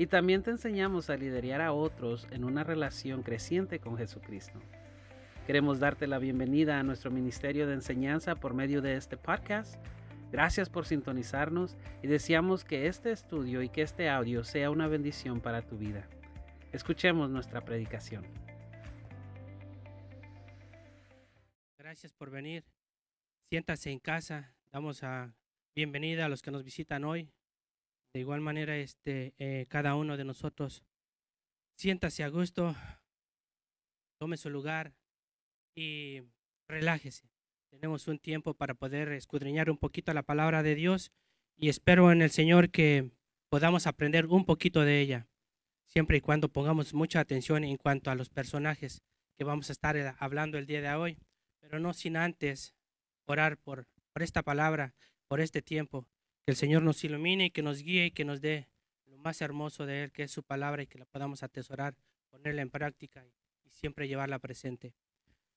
y también te enseñamos a liderar a otros en una relación creciente con Jesucristo. Queremos darte la bienvenida a nuestro ministerio de enseñanza por medio de este podcast. Gracias por sintonizarnos y deseamos que este estudio y que este audio sea una bendición para tu vida. Escuchemos nuestra predicación. Gracias por venir. Siéntase en casa. Damos a bienvenida a los que nos visitan hoy. De igual manera, este, eh, cada uno de nosotros siéntase a gusto, tome su lugar y relájese. Tenemos un tiempo para poder escudriñar un poquito la palabra de Dios y espero en el Señor que podamos aprender un poquito de ella, siempre y cuando pongamos mucha atención en cuanto a los personajes que vamos a estar eh, hablando el día de hoy, pero no sin antes orar por, por esta palabra, por este tiempo que el Señor nos ilumine y que nos guíe y que nos dé lo más hermoso de Él, que es su palabra, y que la podamos atesorar, ponerla en práctica y, siempre llevarla presente.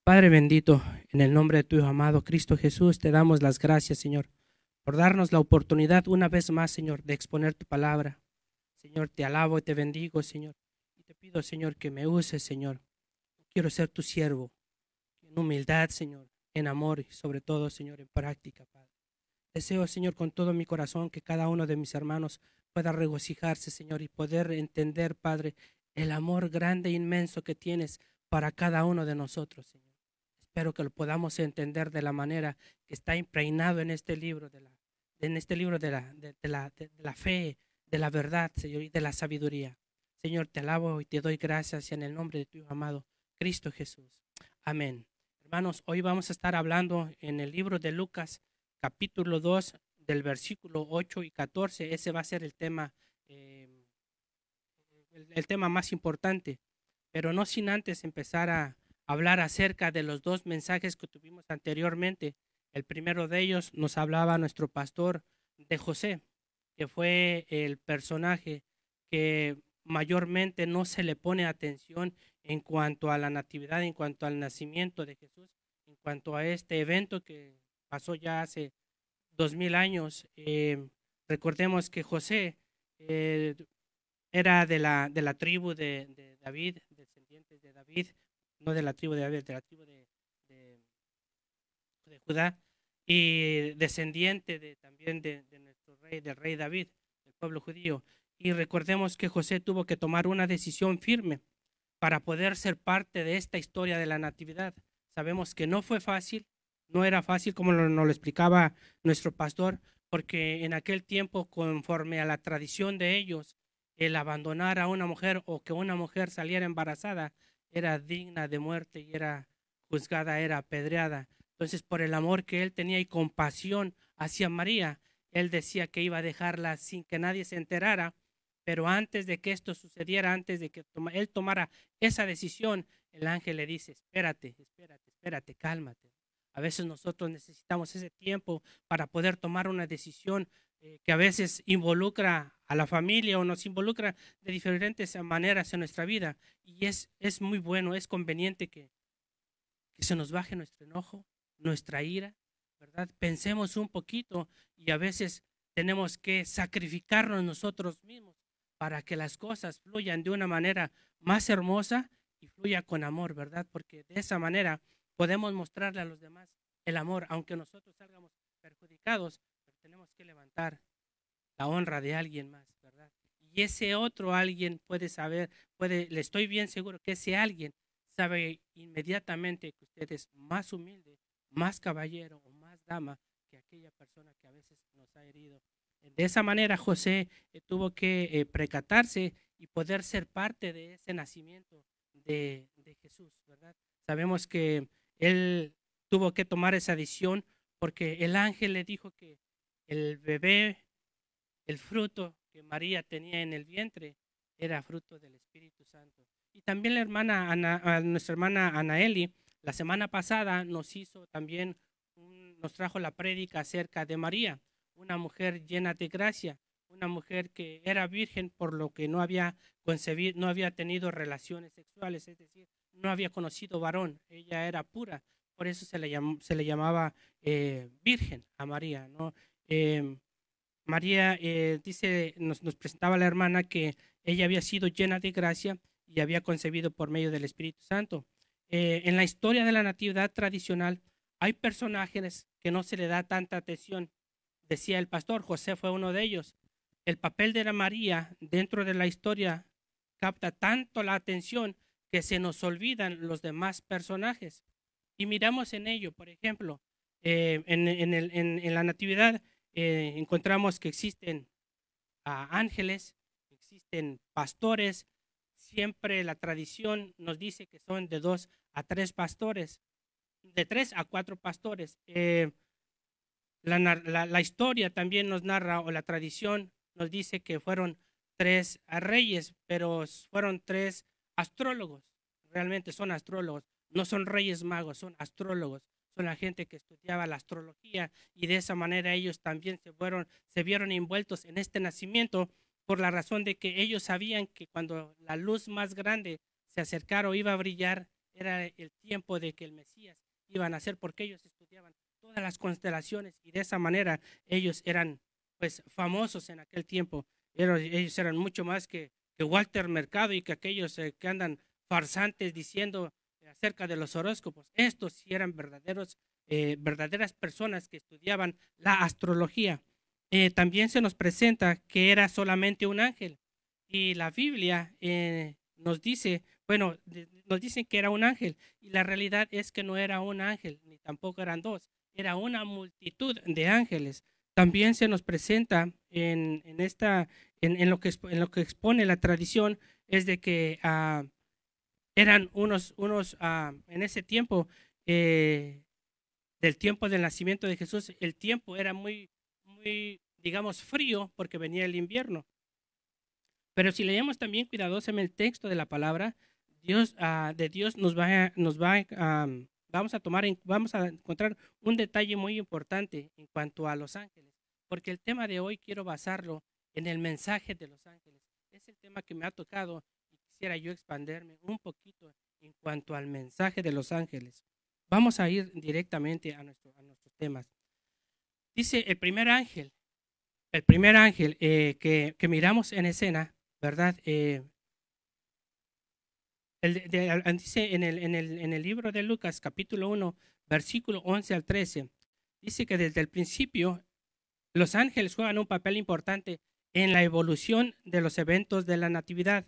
Padre bendito, en el nombre de tu Hijo amado Cristo Jesús, te damos las gracias, Señor, por darnos la oportunidad una vez más, Señor, de exponer tu palabra. Señor, te alabo y te bendigo, Señor. Y te pido, Señor, que me uses, Señor. Quiero ser tu siervo, en humildad, Señor, en amor y sobre todo, Señor, en práctica, Padre. Deseo, Señor, con todo mi corazón que cada uno de mis hermanos pueda regocijarse, Señor, y poder entender, Padre, el amor grande e inmenso que tienes para cada uno de nosotros, Señor. Espero que lo podamos entender de la manera que está impregnado en este libro, de la, en este libro de la, de, la, de la fe, de la verdad, Señor, y de la sabiduría. Señor, te alabo y te doy gracias en el nombre de tu amado Cristo Jesús. Amén. Hermanos, hoy vamos a estar hablando en el libro de Lucas, capítulo 2 del versículo 8 y 14. Ese va a ser el tema, eh, el, tema más importante. Pero no sin antes empezar a hablar acerca de los dos mensajes que tuvimos anteriormente. El primero de ellos nos hablaba nuestro pastor de José, que fue el personaje que mayormente no se le pone atención en cuanto a la natividad, en cuanto al nacimiento de Jesús, en cuanto a este evento que pasó ya hace dos mil años. Eh, recordemos que José eh, era de la, de la tribu de, David, descendientes de David, no de la tribu de David, de la tribu de, Judá, y descendiente de, también de, nuestro rey, del rey David, del pueblo judío. Y recordemos que José tuvo que tomar una decisión firme para poder ser parte de esta historia de la natividad. Sabemos que no fue fácil, no era fácil, como nos lo explicaba nuestro pastor, porque en aquel tiempo, conforme a la tradición de ellos, el abandonar a una mujer o que una mujer saliera embarazada era digna de muerte y era juzgada, era apedreada. Entonces, por el amor que él tenía y compasión hacia María, él decía que iba a dejarla sin que nadie se enterara, pero antes de que esto sucediera, antes de que él tomara esa decisión, el ángel le dice, espérate, espérate, espérate, cálmate. A veces nosotros necesitamos ese tiempo para poder tomar una decisión eh, que a veces involucra a la familia o nos involucra de diferentes maneras en nuestra vida. Y es, es muy bueno, es conveniente que, que se nos baje nuestro enojo, nuestra ira, ¿verdad? Pensemos un poquito y a veces tenemos que sacrificarnos nosotros mismos para que las cosas fluyan de una manera más hermosa y fluya con amor, ¿verdad? Porque de esa manera podemos mostrarle a los demás el amor, aunque nosotros salgamos perjudicados, pero tenemos que levantar la honra de alguien más, ¿verdad? Y ese otro alguien puede saber, puede, le estoy bien seguro que ese alguien sabe inmediatamente que usted es más humilde, más caballero o más dama que aquella persona que a veces nos ha herido. De esa manera José eh, tuvo que eh, precatarse y poder ser parte de ese nacimiento de, de Jesús, ¿verdad? Sabemos que él tuvo que tomar esa decisión porque el ángel le dijo que el bebé, el fruto que María tenía en el vientre, era fruto del Espíritu Santo. Y también la hermana Ana, nuestra hermana Anaeli, la semana pasada nos hizo también, nos trajo la prédica acerca de María, una mujer llena de gracia, una mujer que era virgen por lo que no había concebido, no había tenido relaciones sexuales, es decir, no había conocido varón, ella era pura, por eso se le, se le llamaba eh, virgen a María, ¿no? Em, María eh, dice, nos, nos presentaba la hermana que ella había sido llena de gracia y había concebido por medio del Espíritu Santo. Eh, en la historia de la natividad tradicional hay personajes que no se le da tanta atención. Decía el pastor, José fue uno de ellos. El papel de la María dentro de la historia capta tanto la atención que se nos olvidan los demás personajes. Y miramos en ello, por ejemplo, eh, en, la natividad eh, encontramos que existen ángeles, existen pastores, siempre la tradición nos dice que son de dos a tres pastores, de tres a cuatro pastores. Eh, la, historia también nos narra, o la tradición nos dice que fueron tres reyes, pero fueron tres astrólogos. Realmente son astrólogos, no son reyes magos, son astrólogos. Son la gente que estudiaba la astrología y de esa manera ellos también se, fueron, se vieron envueltos en este nacimiento por la razón de que ellos sabían que cuando la luz más grande se acercara o iba a brillar, era el tiempo de que el Mesías iba a nacer, porque ellos estudiaban todas las constelaciones y de esa manera ellos eran pues famosos en aquel tiempo. ellos eran mucho más que, que Walter Mercado y que aquellos eh, que andan farsantes diciendo acerca de los horóscopos. Estos sí eran verdaderos, eh, verdaderas personas que estudiaban la astrología. Eh, también se nos presenta que era solamente un ángel. Y la Biblia eh, nos dice, bueno, nos dicen que era un ángel. Y la realidad es que no era un ángel, ni tampoco eran dos. Era una multitud de ángeles. También se nos presenta en, esta, en, lo que, en lo que expone la tradición, es de que ah, eran unos, unos ah, en ese tiempo, eh, del tiempo del nacimiento de Jesús, el tiempo era muy, muy digamos, frío porque venía el invierno. Pero si leemos también cuidadosamente el texto de la palabra, Dios, ah, de Dios nos va, nos va vamos a tomar, vamos a encontrar un detalle muy importante en cuanto a los ángeles, porque el tema de hoy quiero basarlo en el mensaje de los ángeles. Es el tema que me ha tocado y quisiera yo expanderme un poquito en cuanto al mensaje de los ángeles. Vamos a ir directamente a, nuestro, nuestros temas. Dice el primer ángel, el primer ángel eh, que, miramos en escena, ¿verdad? Eh, dice en el, libro de Lucas, capítulo 1, versículo 11 al 13, dice que desde el principio los ángeles juegan un papel importante en la evolución de los eventos de la Natividad.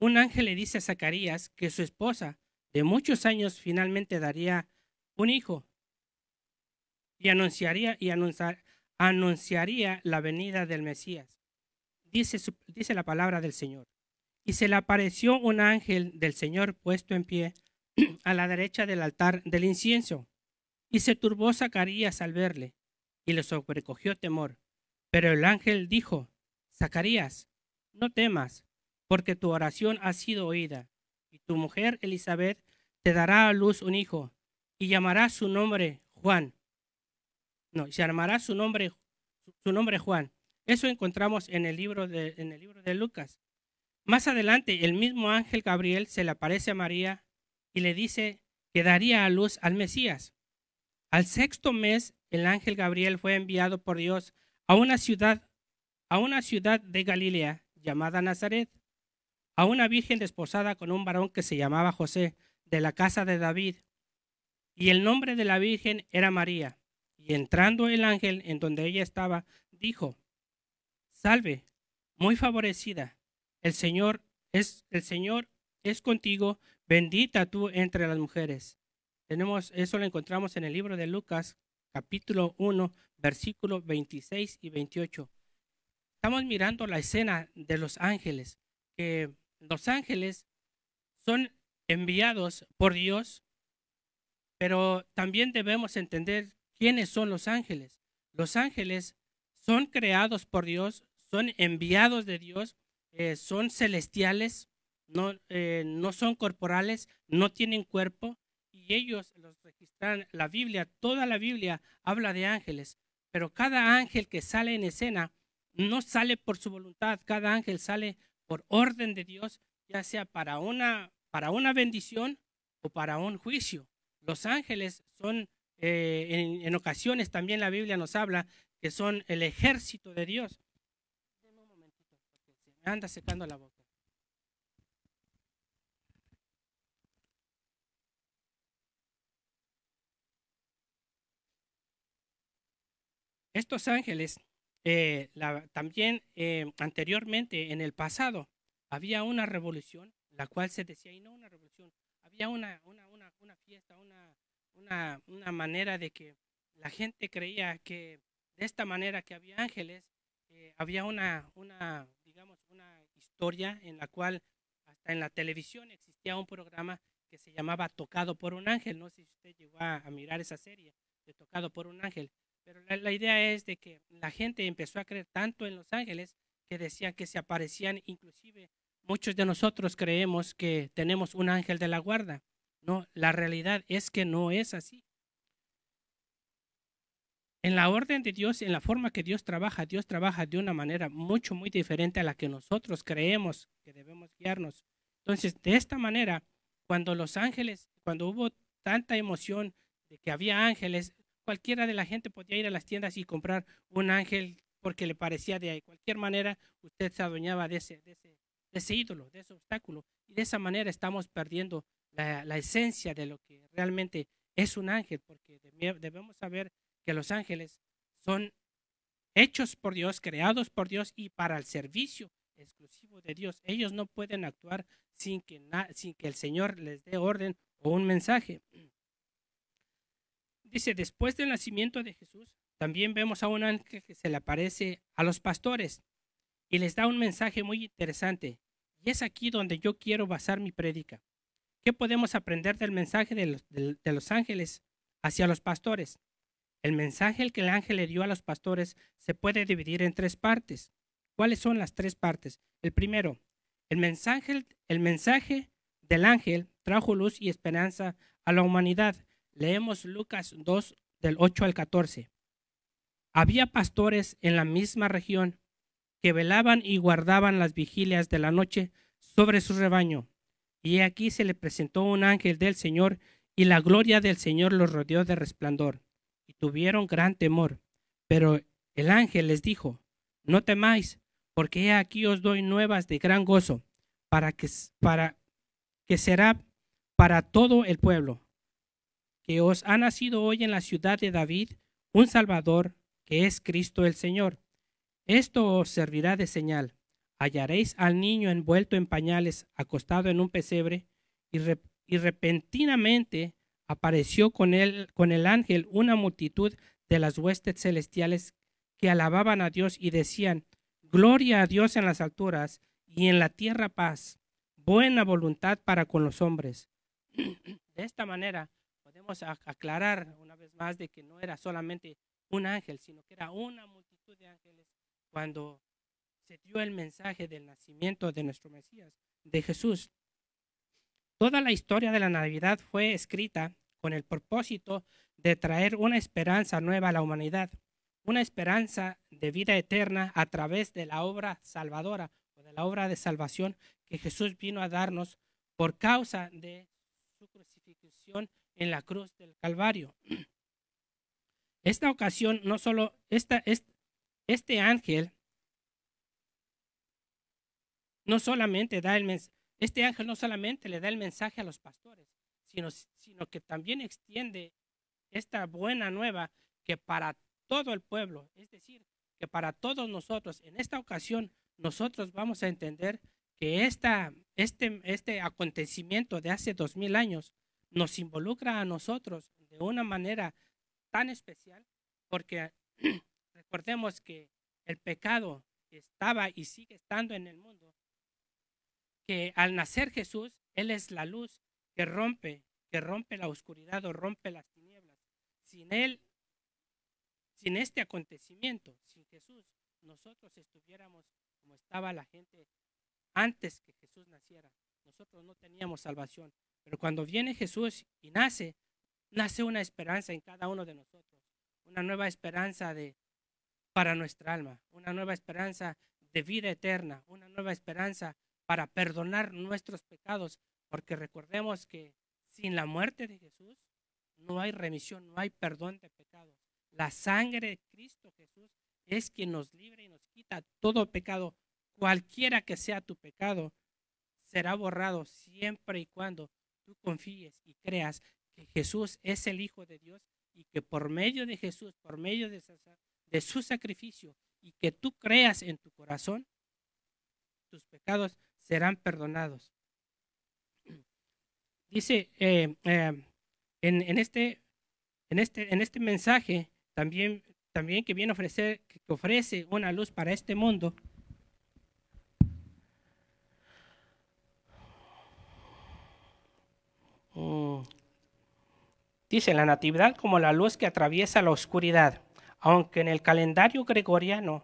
Un ángel le dice a Zacarías que su esposa de muchos años finalmente daría un hijo y anunciaría y anunciar, anunciaría la venida del Mesías. Dice la palabra del Señor. Y se le apareció un ángel del Señor puesto en pie a la derecha del altar del incienso. Y se turbó Zacarías al verle, y le sobrecogió temor. Pero el ángel dijo, Zacarías, no temas, porque tu oración ha sido oída, y tu mujer Elizabeth te dará a luz un hijo, y llamará su nombre Juan no, se llamará su nombre, su nombre Juan. Eso encontramos en el libro de, en el libro de Lucas. Más adelante, el mismo ángel Gabriel se le aparece a María y le dice que daría a luz al Mesías. Al sexto mes, el ángel Gabriel fue enviado por Dios a una ciudad, a una ciudad de Galilea llamada Nazaret, a una virgen desposada con un varón que se llamaba José, de la casa de David. Y el nombre de la virgen era María. Y entrando el ángel en donde ella estaba, dijo, Salve, muy favorecida, el Señor es el Señor es contigo, bendita tú entre las mujeres. Tenemos eso lo encontramos en el libro de Lucas, capítulo 1, versículos 26 y 28. Estamos mirando la escena de los ángeles, que los ángeles son enviados por Dios, pero también debemos entender ¿Quiénes son los ángeles? Los ángeles son creados por Dios, son enviados de Dios, eh, son celestiales, no, eh, no son corporales, no tienen cuerpo y ellos los registran. La Biblia, toda la Biblia habla de ángeles, pero cada ángel que sale en escena no sale por su voluntad, cada ángel sale por orden de Dios, ya sea para una, para una bendición o para un juicio. Los ángeles son, eh, en, en, ocasiones también la Biblia nos habla que son el ejército de Dios. Un momentito, porque se me anda secando la boca. Estos ángeles, eh, también eh, anteriormente, en el pasado, había una revolución, la cual se decía, y no una revolución, había una, una, una, una fiesta, una, una, una, manera de que la gente creía que de esta manera que había ángeles, eh, había una, una, digamos, una historia en la cual hasta en la televisión existía un programa que se llamaba Tocado por un ángel. No sé si usted llegó a, mirar esa serie de Tocado por un ángel. Pero la, la, idea es de que la gente empezó a creer tanto en los ángeles que decían que se aparecían, inclusive muchos de nosotros creemos que tenemos un ángel de la guarda. No, la realidad es que no es así. En la orden de Dios, en la forma que Dios trabaja, Dios trabaja de una manera mucho, muy diferente a la que nosotros creemos que debemos guiarnos. Entonces, de esta manera, cuando los ángeles, cuando hubo tanta emoción de que había ángeles, cualquiera de la gente podía ir a las tiendas y comprar un ángel porque le parecía de cualquier manera, usted se adueñaba de ese, ídolo, de ese obstáculo. Y de esa manera estamos perdiendo la, esencia de lo que realmente es un ángel, porque debemos saber que los ángeles son hechos por Dios, creados por Dios y para el servicio exclusivo de Dios. Ellos no pueden actuar sin que, sin que el Señor les dé orden o un mensaje. Dice, después del nacimiento de Jesús, también vemos a un ángel que se le aparece a los pastores y les da un mensaje muy interesante. Y es aquí donde yo quiero basar mi prédica. ¿Qué podemos aprender del mensaje de los, de, de los ángeles hacia los pastores? El mensaje que el ángel le dio a los pastores se puede dividir en tres partes. ¿Cuáles son las tres partes? El primero, el mensaje, el mensaje del ángel trajo luz y esperanza a la humanidad. Leemos Lucas 2 del 8 al 14. Había pastores en la misma región que velaban y guardaban las vigilias de la noche sobre su rebaño. Y aquí se le presentó un ángel del Señor, y la gloria del Señor los rodeó de resplandor, tuvieron gran temor. Pero el ángel les dijo, no temáis, porque aquí os doy nuevas de gran gozo, para que, para que será para todo el pueblo que os ha nacido hoy en la ciudad de David un Salvador, que es Cristo el Señor. Esto os servirá de señal. Hallaréis al niño envuelto en pañales, acostado en un pesebre, y, re y repentinamente apareció con él, con el ángel, una multitud de las huestes celestiales que alababan a Dios y decían, Gloria a Dios en las alturas y en la tierra paz, buena voluntad para con los hombres. De esta manera, podemos aclarar una vez más de que no era solamente un ángel, sino que era una multitud de ángeles cuando se dio el mensaje del nacimiento de nuestro Mesías, de Jesús. Toda la historia de la Navidad fue escrita con el propósito de traer una esperanza nueva a la humanidad, una esperanza de vida eterna a través de la obra salvadora o de la obra de salvación que Jesús vino a darnos por causa de su crucifixión en la cruz del Calvario. Esta ocasión, no solo, esta, este, ángel no solamente da el este ángel no solamente le da el mensaje a los pastores, sino, que también extiende esta buena nueva que para todo el pueblo, es decir, que para todos nosotros, en esta ocasión, nosotros vamos a entender que este, este acontecimiento de hace dos mil años nos involucra a nosotros de una manera tan especial, porque recordemos que el pecado estaba y sigue estando en el mundo, al nacer Jesús, Él es la luz que rompe, que rompe la oscuridad o rompe las tinieblas. Sin Él, sin este acontecimiento, sin Jesús, nosotros estuviéramos como estaba la gente antes que Jesús naciera. nosotros no teníamos salvación. Pero cuando viene Jesús y nace, nace una esperanza en cada uno de nosotros, una nueva esperanza de, para nuestra alma, una nueva esperanza de vida eterna, una nueva esperanza para perdonar nuestros pecados, porque recordemos que sin la muerte de Jesús no hay remisión, no hay perdón de pecados. La sangre de Cristo Jesús es quien nos libre y nos quita todo pecado, cualquiera que sea tu pecado, será borrado siempre y cuando tú confíes y creas que Jesús es el Hijo de Dios y que por medio de Jesús, por medio de su, sacrificio y que tú creas en tu corazón, tus pecados serán perdonados. Dice eh, eh, en, este, en, este, en este mensaje también, también que viene a ofrecer, que ofrece una luz para este mundo. Mm. Dice la natividad como la luz que atraviesa la oscuridad, aunque en el calendario gregoriano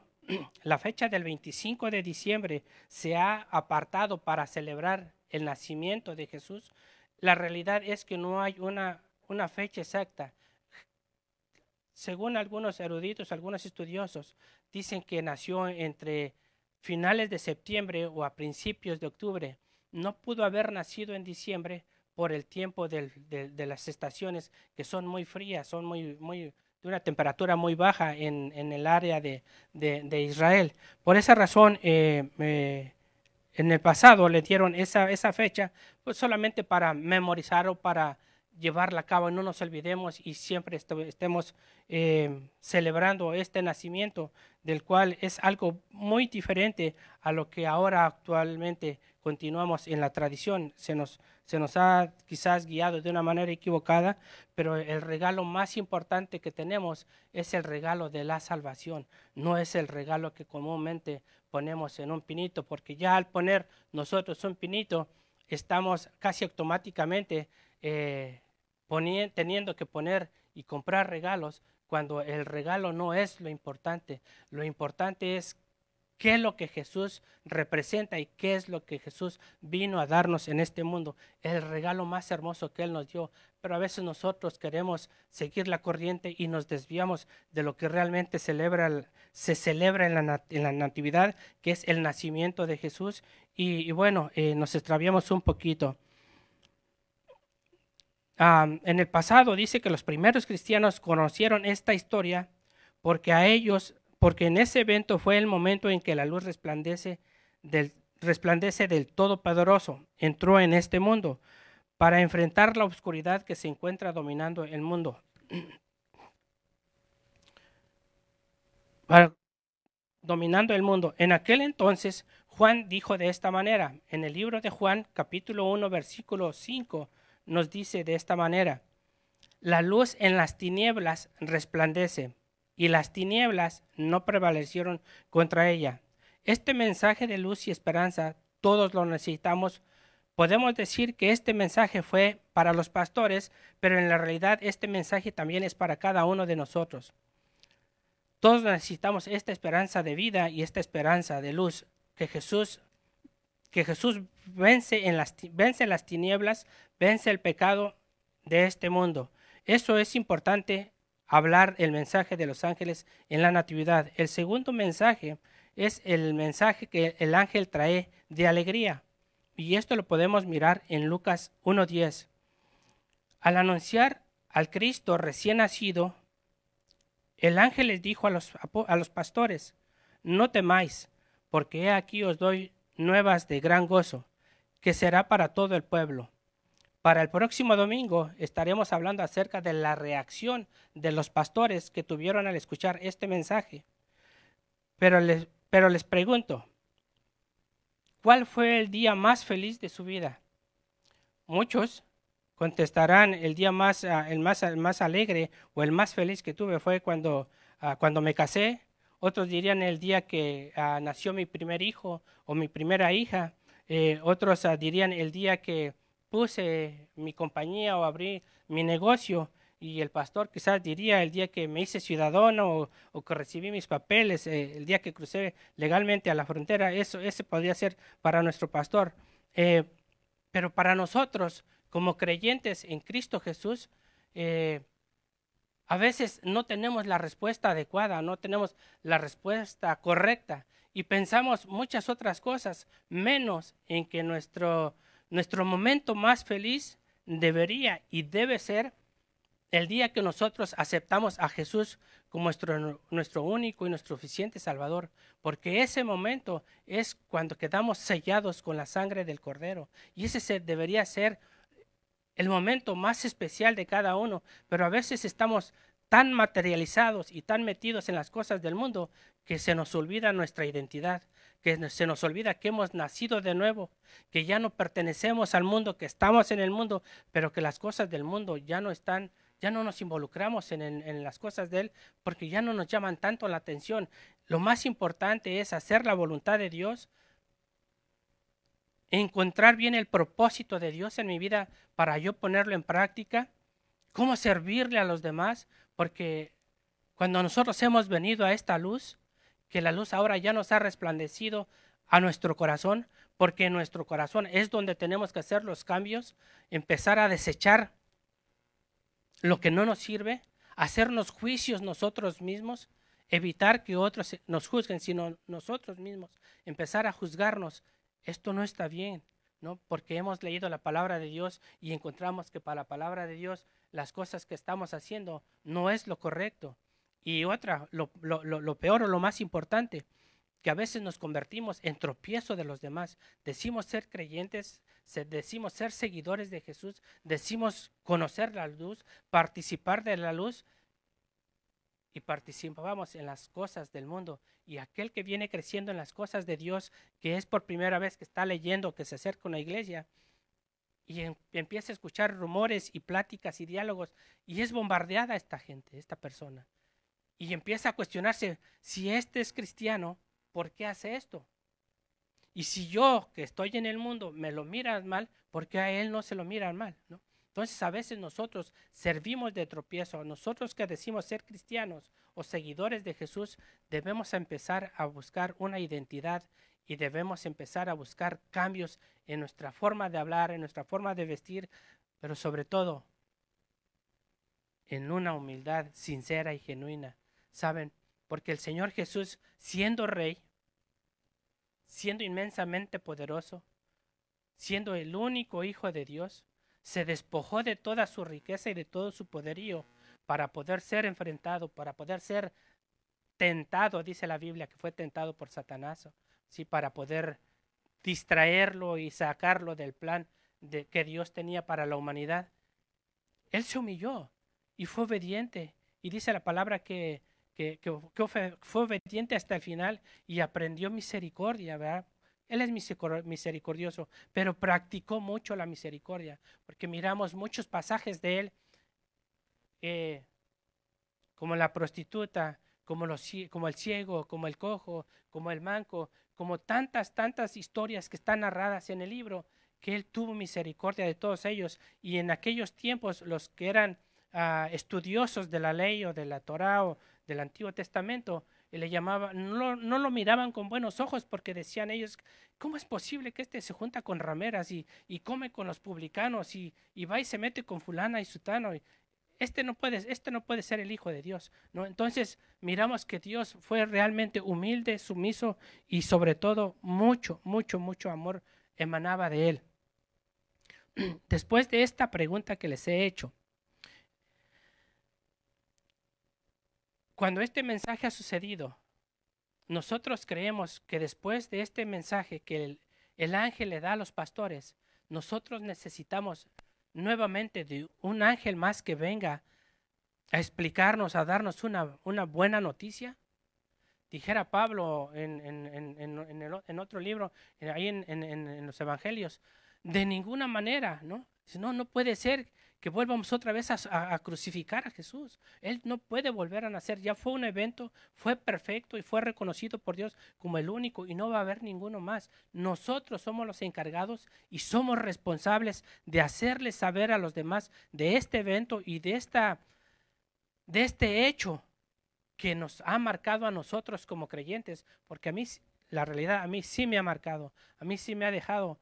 la fecha del 25 de diciembre se ha apartado para celebrar el nacimiento de Jesús, la realidad es que no hay una, una fecha exacta. Según algunos eruditos, algunos estudiosos, dicen que nació entre finales de septiembre o a principios de octubre. No pudo haber nacido en diciembre por el tiempo de las estaciones que son muy frías, son muy, muy, de una temperatura muy baja en, el área de, Israel. Por esa razón, eh, en el pasado le dieron esa, esa fecha pues solamente para memorizar o para llevarla a cabo, no nos olvidemos y siempre estemos eh, celebrando este nacimiento, del cual es algo muy diferente a lo que ahora actualmente continuamos en la tradición. Se nos, se nos ha quizás guiado de una manera equivocada, pero el regalo más importante que tenemos es el regalo de la salvación, no es el regalo que comúnmente ponemos en un pinito, porque ya al poner nosotros un pinito, estamos casi automáticamente eh, teniendo que poner y comprar regalos cuando el regalo no es lo importante. Lo importante es qué es lo que Jesús representa y qué es lo que Jesús vino a darnos en este mundo. El regalo más hermoso que Él nos dio. Pero a veces nosotros queremos seguir la corriente y nos desviamos de lo que realmente celebra, se celebra en la, Natividad, que es el nacimiento de Jesús. Y, bueno, eh, nos extraviamos un poquito. En el pasado dice que los primeros cristianos conocieron esta historia porque a ellos porque en ese evento fue el momento en que la luz resplandece del, resplandece del Todopoderoso, entró en este mundo para enfrentar la oscuridad que se encuentra dominando el mundo. dominando el mundo. En aquel entonces, Juan dijo de esta manera, en el libro de Juan, capítulo 1, versículo 5, nos dice de esta manera, la luz en las tinieblas resplandece y las tinieblas no prevalecieron contra ella. Este mensaje de luz y esperanza, todos lo necesitamos. Podemos decir que este mensaje fue para los pastores, pero en la realidad este mensaje también es para cada uno de nosotros. Todos necesitamos esta esperanza de vida y esta esperanza de luz que Jesús que Jesús vence en las vence las tinieblas, vence el pecado de este mundo. Eso es importante hablar el mensaje de los ángeles en la Natividad. El segundo mensaje es el mensaje que el ángel trae de alegría. Y esto lo podemos mirar en Lucas 1.10. Al anunciar al Cristo recién nacido, el ángel les dijo a los, a los pastores, no temáis, porque he aquí os doy nuevas de gran gozo, que será para todo el pueblo para el próximo domingo estaremos hablando acerca de la reacción de los pastores que tuvieron al escuchar este mensaje. Pero les, pero les pregunto, ¿cuál fue el día más feliz de su vida? Muchos contestarán el día más, ah, el más, más alegre o el más feliz que tuve fue cuando, ah, cuando me casé. Otros dirían el día que ah, nació mi primer hijo o mi primera hija. Eh, otros dirían el día que puse mi compañía o abrí mi negocio y el pastor quizás diría el día que me hice ciudadano o, que recibí mis papeles, eh, el día que crucé legalmente a la frontera, eso ese podría ser para nuestro pastor. Eh, Pero para nosotros, como creyentes en Cristo Jesús, a veces no tenemos la respuesta adecuada, no tenemos la respuesta correcta y pensamos muchas otras cosas, menos en que nuestro, nuestro momento más feliz debería y debe ser el día que nosotros aceptamos a Jesús como nuestro, nuestro único y nuestro suficiente Salvador, porque ese momento es cuando quedamos sellados con la sangre del Cordero. Y ese debería ser el momento más especial de cada uno, pero a veces estamos tan materializados y tan metidos en las cosas del mundo que se nos olvida nuestra identidad, que se nos olvida que hemos nacido de nuevo, que ya no pertenecemos al mundo, que estamos en el mundo, pero que las cosas del mundo ya no están ya no nos involucramos en, las cosas de Él porque ya no nos llaman tanto la atención. Lo más importante es hacer la voluntad de Dios, encontrar bien el propósito de Dios en mi vida para yo ponerlo en práctica, cómo servirle a los demás, porque cuando nosotros hemos venido a esta luz, que la luz ahora ya nos ha resplandecido a nuestro corazón, porque en nuestro corazón es donde tenemos que hacer los cambios, empezar a desechar lo que no nos sirve, hacernos juicios nosotros mismos, evitar que otros nos juzguen, sino nosotros mismos, empezar a juzgarnos. Esto no está bien, ¿no? Porque hemos leído la palabra de Dios y encontramos que para la palabra de Dios las cosas que estamos haciendo no es lo correcto. Y otra, lo, lo peor o lo más importante, que a veces nos convertimos en tropiezo de los demás. Decimos ser creyentes, decimos ser seguidores de Jesús, decimos conocer la luz, participar de la luz y participamos en las cosas del mundo. Y aquel que viene creciendo en las cosas de Dios, que es por primera vez que está leyendo, que se acerca a una iglesia, y em, empieza a escuchar rumores y pláticas y diálogos, y es bombardeada esta gente, esta persona. Y empieza a cuestionarse si este es cristiano, ¿por qué hace esto? Y si yo, que estoy en el mundo, me lo miran mal, ¿por qué a él no se lo miran mal? ¿no? Entonces a veces nosotros servimos de tropiezo. Nosotros que decimos ser cristianos o seguidores de Jesús, debemos empezar a buscar una identidad y debemos empezar a buscar cambios en nuestra forma de hablar, en nuestra forma de vestir, pero sobre todo en una humildad sincera y genuina. ¿Saben? Porque el Señor Jesús, siendo rey, siendo inmensamente poderoso, siendo el único Hijo de Dios, se despojó de toda su riqueza y de todo su poderío para poder ser enfrentado, para poder ser tentado, dice la Biblia, que fue tentado por Satanás, ¿sí? para poder distraerlo y sacarlo del plan que Dios tenía para la humanidad. Él se humilló y fue obediente. Y dice la palabra que que, fue, obediente hasta el final y aprendió misericordia, ¿verdad? Él es misericordioso, pero practicó mucho la misericordia, porque miramos muchos pasajes de él, eh, como la prostituta, como, el ciego, como el cojo, como el manco, como tantas, tantas historias que están narradas en el libro, que él tuvo misericordia de todos ellos. Y en aquellos tiempos los que eran ah, estudiosos de la ley o de la Torah o del Antiguo Testamento, y le llamaba, no, no, lo miraban con buenos ojos porque decían ellos, ¿cómo es posible que este se junta con rameras y, y come con los publicanos y, y, va y se mete con fulana y sutano? Y este no puede, este no puede ser el hijo de Dios, ¿no? Entonces miramos que Dios fue realmente humilde, sumiso y sobre todo mucho, mucho, mucho amor emanaba de él. Después de esta pregunta que les he hecho, Cuando este mensaje ha sucedido, nosotros creemos que después de este mensaje que el, ángel le da a los pastores, nosotros necesitamos nuevamente de un ángel más que venga a explicarnos, a darnos una, buena noticia. Dijera Pablo en, en, otro libro, ahí en, los evangelios, de ninguna manera, ¿no? No, no puede ser que volvamos otra vez a, crucificar a Jesús. Él no puede volver a nacer. Ya fue un evento, fue perfecto y fue reconocido por Dios como el único y no va a haber ninguno más. Nosotros somos los encargados y somos responsables de hacerles saber a los demás de este evento y de, esta, de este hecho que nos ha marcado a nosotros como creyentes, porque a mí, la realidad, a mí sí me ha marcado, a mí sí me ha dejado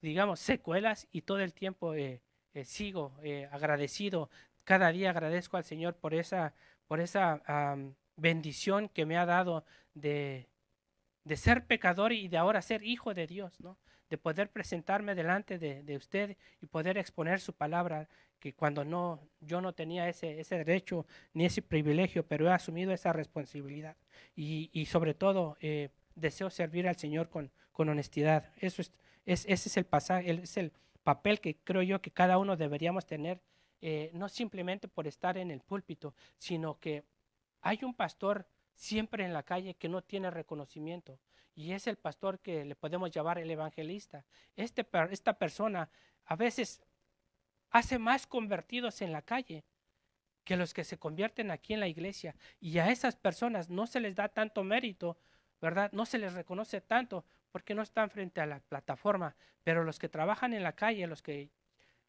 digamos, secuelas y todo el tiempo eh, eh, sigo eh, agradecido. Cada día agradezco al Señor por esa, por esa bendición que me ha dado de, de ser pecador y de ahora ser hijo de Dios, ¿no? de poder presentarme delante de, de, usted y poder exponer su palabra, que cuando no, yo no tenía ese, ese derecho ni ese privilegio, pero he asumido esa responsabilidad. Y, y sobre todo, eh, deseo servir al Señor con, con honestidad. Eso es, es, ese es el pasaje, es el papel que creo yo que cada uno deberíamos tener, eh, no simplemente por estar en el púlpito, sino que hay un pastor siempre en la calle que no tiene reconocimiento. Y es el pastor que le podemos llamar el evangelista. Este, esta persona a veces hace más convertidos en la calle que los que se convierten aquí en la iglesia. Y a esas personas no se les da tanto mérito, ¿verdad? No se les reconoce tanto porque no están frente a la plataforma. Pero los que trabajan en la calle, los que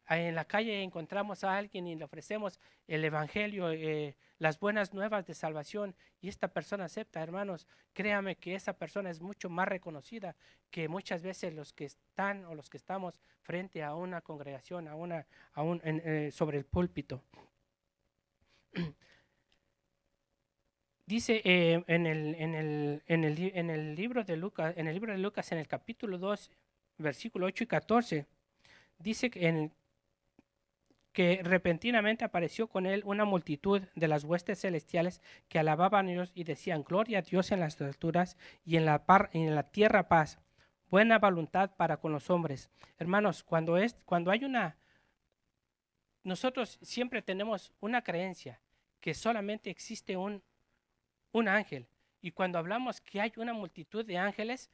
en la calle encontramos a alguien y le ofrecemos el Evangelio, eh, las buenas nuevas de salvación y esta persona acepta, hermanos, créame que esa persona es mucho más reconocida que muchas veces los que están o los que estamos frente a una congregación, a una, a un, eh, sobre el púlpito. Dice eh, en, el, en, el, en, el, en el libro de Lucas, en el libro de Lucas, en el capítulo 2, versículo 8 y 14, dice que que repentinamente apareció con él una multitud de las huestes celestiales que alababan a Dios y decían, gloria a Dios en las alturas y en la, par, en la tierra paz, buena voluntad para con los hombres. Hermanos, cuando, es, cuando hay una... Nosotros siempre tenemos una creencia que solamente existe un, un ángel. Y cuando hablamos que hay una multitud de ángeles,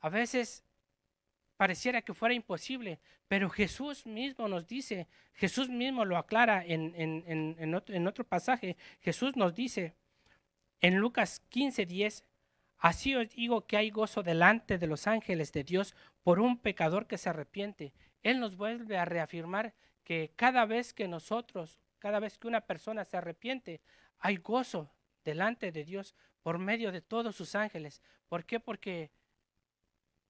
a veces pareciera que fuera imposible, pero Jesús mismo nos dice, Jesús mismo lo aclara en, en, otro, en otro, pasaje, Jesús nos dice en Lucas 15, 10, así os digo que hay gozo delante de los ángeles de Dios por un pecador que se arrepiente. Él nos vuelve a reafirmar que cada vez que nosotros, cada vez que una persona se arrepiente, hay gozo delante de Dios por medio de todos sus ángeles. ¿Por qué? Porque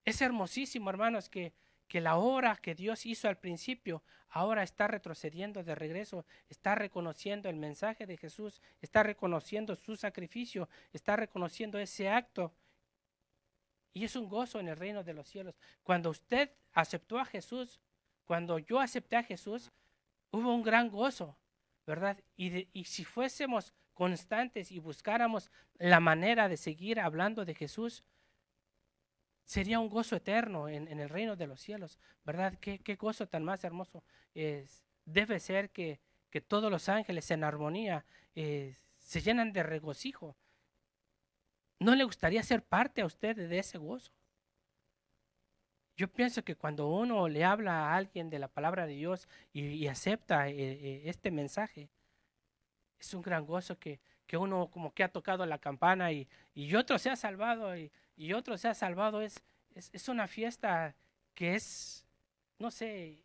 es hermosísimo, hermanos, que, que la obra que Dios hizo al principio ahora está retrocediendo de regreso, está reconociendo el mensaje de Jesús, está reconociendo su sacrificio, está reconociendo ese acto. Y es un gozo en el reino de los cielos. Cuando usted aceptó a Jesús, cuando yo acepté a Jesús, hubo un gran gozo, ¿verdad? Y, y si fuésemos constantes y buscáramos la manera de seguir hablando de Jesús, sería un gozo eterno en, el reino de los cielos, ¿verdad? ¿Qué, gozo tan más hermoso es, debe ser que, todos los ángeles en armonía eh, se llenan de regocijo. ¿No le gustaría ser parte a usted de ese gozo? Yo pienso que cuando uno le habla a alguien de la palabra de Dios y, acepta eh, eh, este mensaje, es un gran gozo que, uno como que ha tocado la campana y, y otro se ha salvado y, y otro se ha salvado, es, es, una fiesta que es, no sé,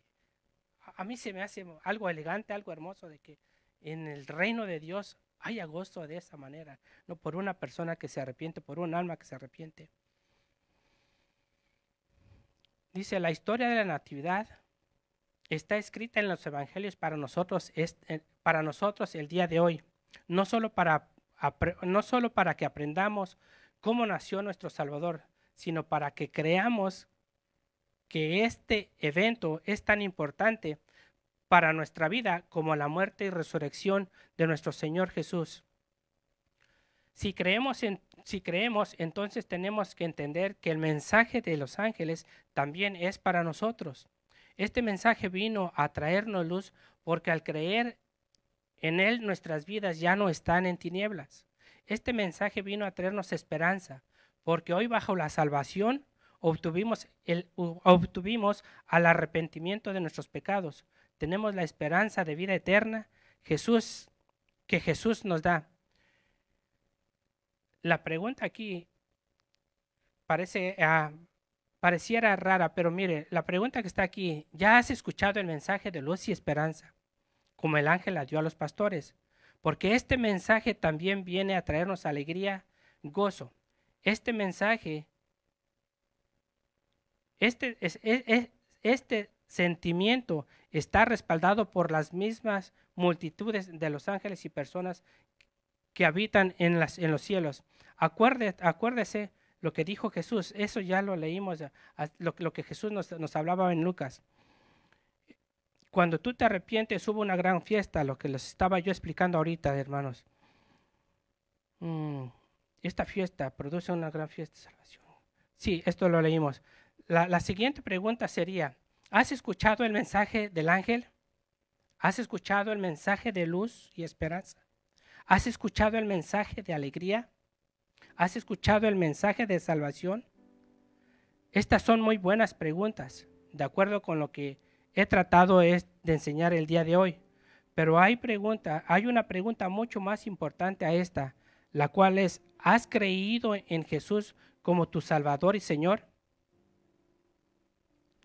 a, mí se me hace algo elegante, algo hermoso de que en el reino de Dios haya gozo de esa manera, no por una persona que se arrepiente, por un alma que se arrepiente. Dice, la historia de la Natividad está escrita en los evangelios para nosotros, para nosotros el día de hoy, no solo para, no solo para que aprendamos cómo nació nuestro Salvador, sino para que creamos que este evento es tan importante para nuestra vida como la muerte y resurrección de nuestro Señor Jesús. Si creemos, en, si creemos, entonces tenemos que entender que el mensaje de los ángeles también es para nosotros. Este mensaje vino a traernos luz porque al creer en él nuestras vidas ya no están en tinieblas. Este mensaje vino a traernos esperanza, porque hoy bajo la salvación obtuvimos, el, obtuvimos al arrepentimiento de nuestros pecados. Tenemos la esperanza de vida eterna Jesús, que Jesús nos da. La pregunta aquí parece, uh, pareciera rara, pero mire, la pregunta que está aquí, ¿ya has escuchado el mensaje de luz y esperanza, como el ángel la dio a los pastores? porque este mensaje también viene a traernos alegría, gozo. Este mensaje, este es, este sentimiento está respaldado por las mismas multitudes de los ángeles y personas que habitan en, las, en los cielos. acuérdese lo que dijo Jesús, eso ya lo leímos, lo, lo que Jesús nos, nos, hablaba en Lucas. Cuando tú te arrepientes, hubo una gran fiesta, lo que les estaba yo explicando ahorita, hermanos. Mm, esta fiesta produce una gran fiesta de salvación. Sí, esto lo leímos. La, la siguiente pregunta sería, ¿has escuchado el mensaje del ángel? ¿Has escuchado el mensaje de luz y esperanza? ¿Has escuchado el mensaje de alegría? ¿Has escuchado el mensaje de salvación? Estas son muy buenas preguntas, de acuerdo con lo que he tratado de enseñar el día de hoy. Pero hay pregunta, hay una pregunta mucho más importante a esta, la cual es, ¿has creído en Jesús como tu Salvador y Señor?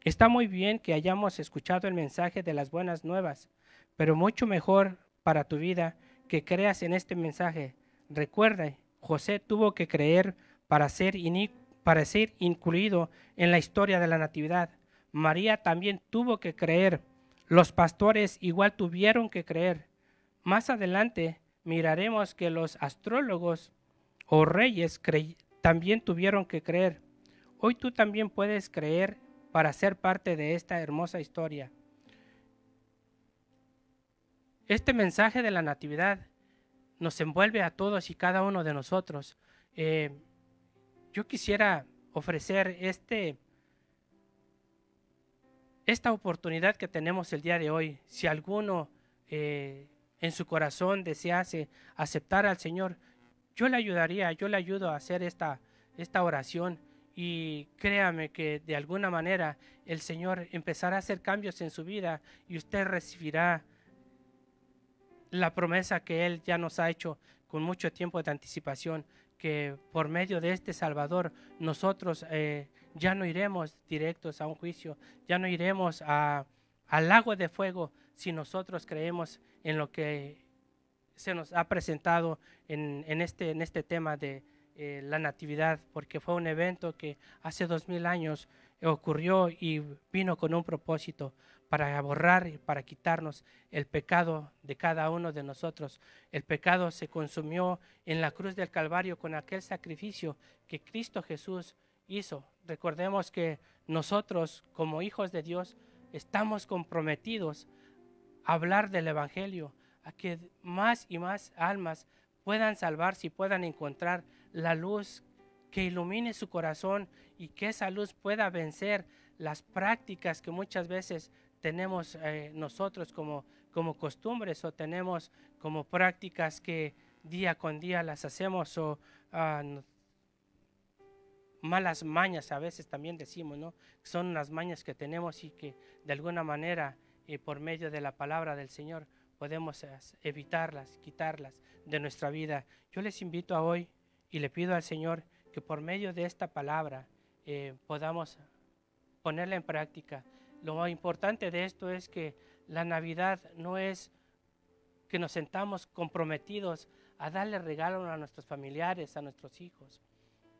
Está muy bien que hayamos escuchado el mensaje de las buenas nuevas, pero mucho mejor para tu vida que creas en este mensaje. Recuerda, José tuvo que creer para ser, para ser incluido en la historia de la Natividad. María también tuvo que creer. Los pastores igual tuvieron que creer. Más adelante miraremos que los astrólogos o reyes también tuvieron que creer. Hoy tú también puedes creer para ser parte de esta hermosa historia. Este mensaje de la Natividad nos envuelve a todos y cada uno de nosotros. Eh, yo quisiera ofrecer este, esta oportunidad que tenemos el día de hoy. Si alguno eh, en su corazón desease aceptar al Señor, yo le ayudaría, yo le ayudo a hacer esta, esta oración y créame que de alguna manera el Señor empezará a hacer cambios en su vida y usted recibirá la promesa que Él ya nos ha hecho con mucho tiempo de anticipación, que por medio de este Salvador nosotros eh, ya no iremos directos a un juicio, ya no iremos a, al lago de fuego si nosotros creemos en lo que se nos ha presentado en, este, este tema de eh, la Natividad, porque fue un evento que hace dos mil años ocurrió y vino con un propósito para borrar y para quitarnos el pecado de cada uno de nosotros. El pecado se consumió en la cruz del Calvario con aquel sacrificio que Cristo Jesús hizo. Recordemos que nosotros como hijos de Dios estamos comprometidos a hablar del Evangelio, a que más y más almas puedan salvarse y puedan encontrar la luz que ilumine su corazón y que esa luz pueda vencer las prácticas que muchas veces tenemos eh, nosotros como, como costumbres o tenemos como prácticas que día con día las hacemos o ah, malas mañas a veces también decimos, ¿no? Son las mañas que tenemos y que de alguna manera y por medio de la palabra del Señor podemos eh, evitarlas, quitarlas de nuestra vida. Yo les invito a hoy y le pido al Señor que por medio de esta palabra eh, podamos ponerla en práctica lo importante de esto es que la Navidad no es que nos sentamos comprometidos a darle regalo a nuestros familiares, a nuestros hijos.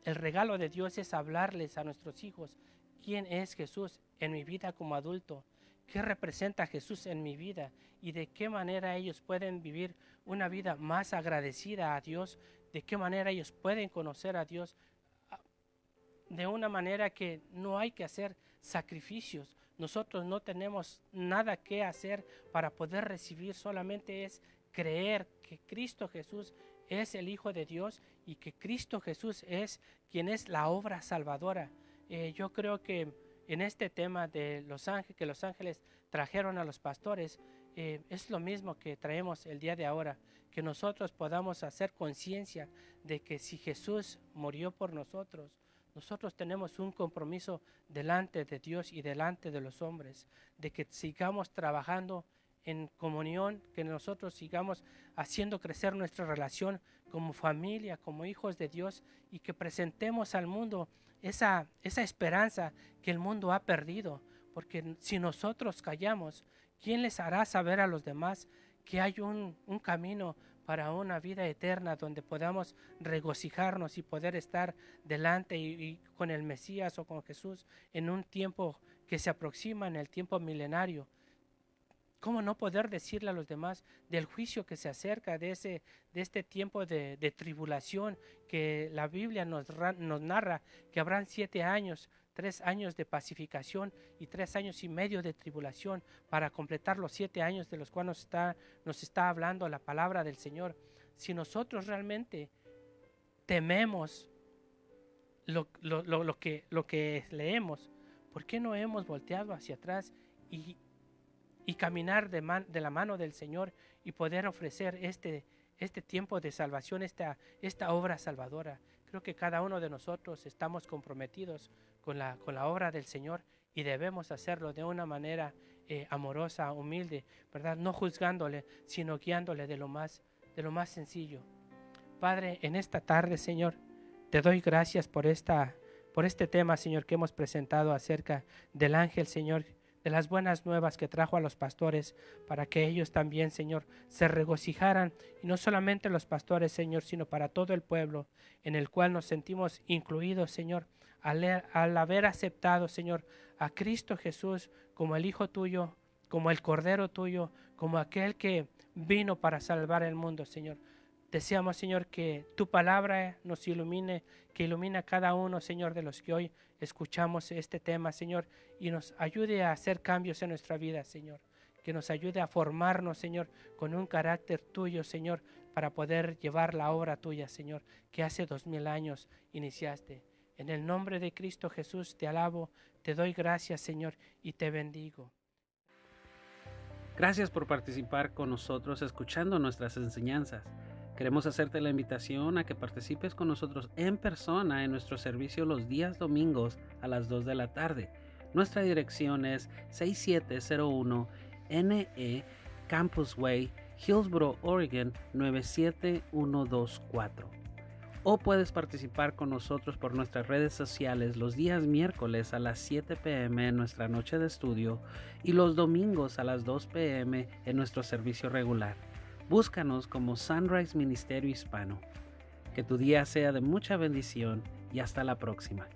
El regalo de Dios es hablarles a nuestros hijos quién es Jesús en mi vida como adulto, qué representa Jesús en mi vida y de qué manera ellos pueden vivir una vida más agradecida a Dios, de qué manera ellos pueden conocer a Dios de una manera que no hay que hacer sacrificios, nosotros no tenemos nada que hacer para poder recibir, solamente es creer que Cristo Jesús es el Hijo de Dios y que Cristo Jesús es quien es la obra salvadora. Eh, yo creo que en este tema de los ángeles, que los ángeles trajeron a los pastores, eh, es lo mismo que traemos el día de ahora, que nosotros podamos hacer conciencia de que si Jesús murió por nosotros, nosotros tenemos un compromiso delante de Dios y delante de los hombres, de que sigamos trabajando en comunión, que nosotros sigamos haciendo crecer nuestra relación como familia, como hijos de Dios y que presentemos al mundo esa, esa esperanza que el mundo ha perdido. Porque si nosotros callamos, ¿quién les hará saber a los demás que hay un, un camino para una vida eterna donde podamos regocijarnos y poder estar delante y, con el Mesías o con Jesús en un tiempo que se aproxima en el tiempo milenario. ¿Cómo no poder decirle a los demás del juicio que se acerca, de, ese, de este tiempo de, tribulación que la Biblia nos, nos narra, que habrán siete años, tres años de pacificación y tres años y medio de tribulación para completar los siete años de los cuales nos está, nos está hablando la palabra del Señor. Si nosotros realmente tememos lo, que, lo que leemos, ¿por qué no hemos volteado hacia atrás y, y caminar de, la mano del Señor y poder ofrecer este, este tiempo de salvación, esta, esta obra salvadora? Creo que cada uno de nosotros estamos comprometidos con la, con la obra del Señor y debemos hacerlo de una manera eh, amorosa, humilde, ¿verdad? No juzgándole, sino guiándole de lo más, de lo más sencillo. Padre, en esta tarde, Señor, te doy gracias por, esta, por este tema, Señor, que hemos presentado acerca del ángel, Señor, de las buenas nuevas que trajo a los pastores, para que ellos también, Señor, se regocijaran, y no solamente los pastores, Señor, sino para todo el pueblo, en el cual nos sentimos incluidos, Señor, al, al haber aceptado, Señor, a Cristo Jesús como el Hijo tuyo, como el Cordero tuyo, como aquel que vino para salvar el mundo, Señor. Deseamos, Señor, que tu palabra nos ilumine, que ilumine a cada uno, Señor, de los que hoy escuchamos este tema, Señor, y nos ayude a hacer cambios en nuestra vida, Señor. Que nos ayude a formarnos, Señor, con un carácter tuyo, Señor, para poder llevar la obra tuya, Señor, que hace dos mil años iniciaste. En el nombre de Cristo Jesús te alabo, te doy gracias, Señor, y te bendigo. Gracias por participar con nosotros escuchando nuestras enseñanzas. Queremos hacerte la invitación a que participes con nosotros en persona en nuestro servicio los días domingos a las 2 de la tarde. Nuestra dirección es 6701 NE Campus Way, Hillsboro, Oregon 97124. O puedes participar con nosotros por nuestras redes sociales los días miércoles a las 7 pm en nuestra noche de estudio y los domingos a las 2 pm en nuestro servicio regular. Búscanos como Sunrise Ministerio Hispano. Que tu día sea de mucha bendición y hasta la próxima.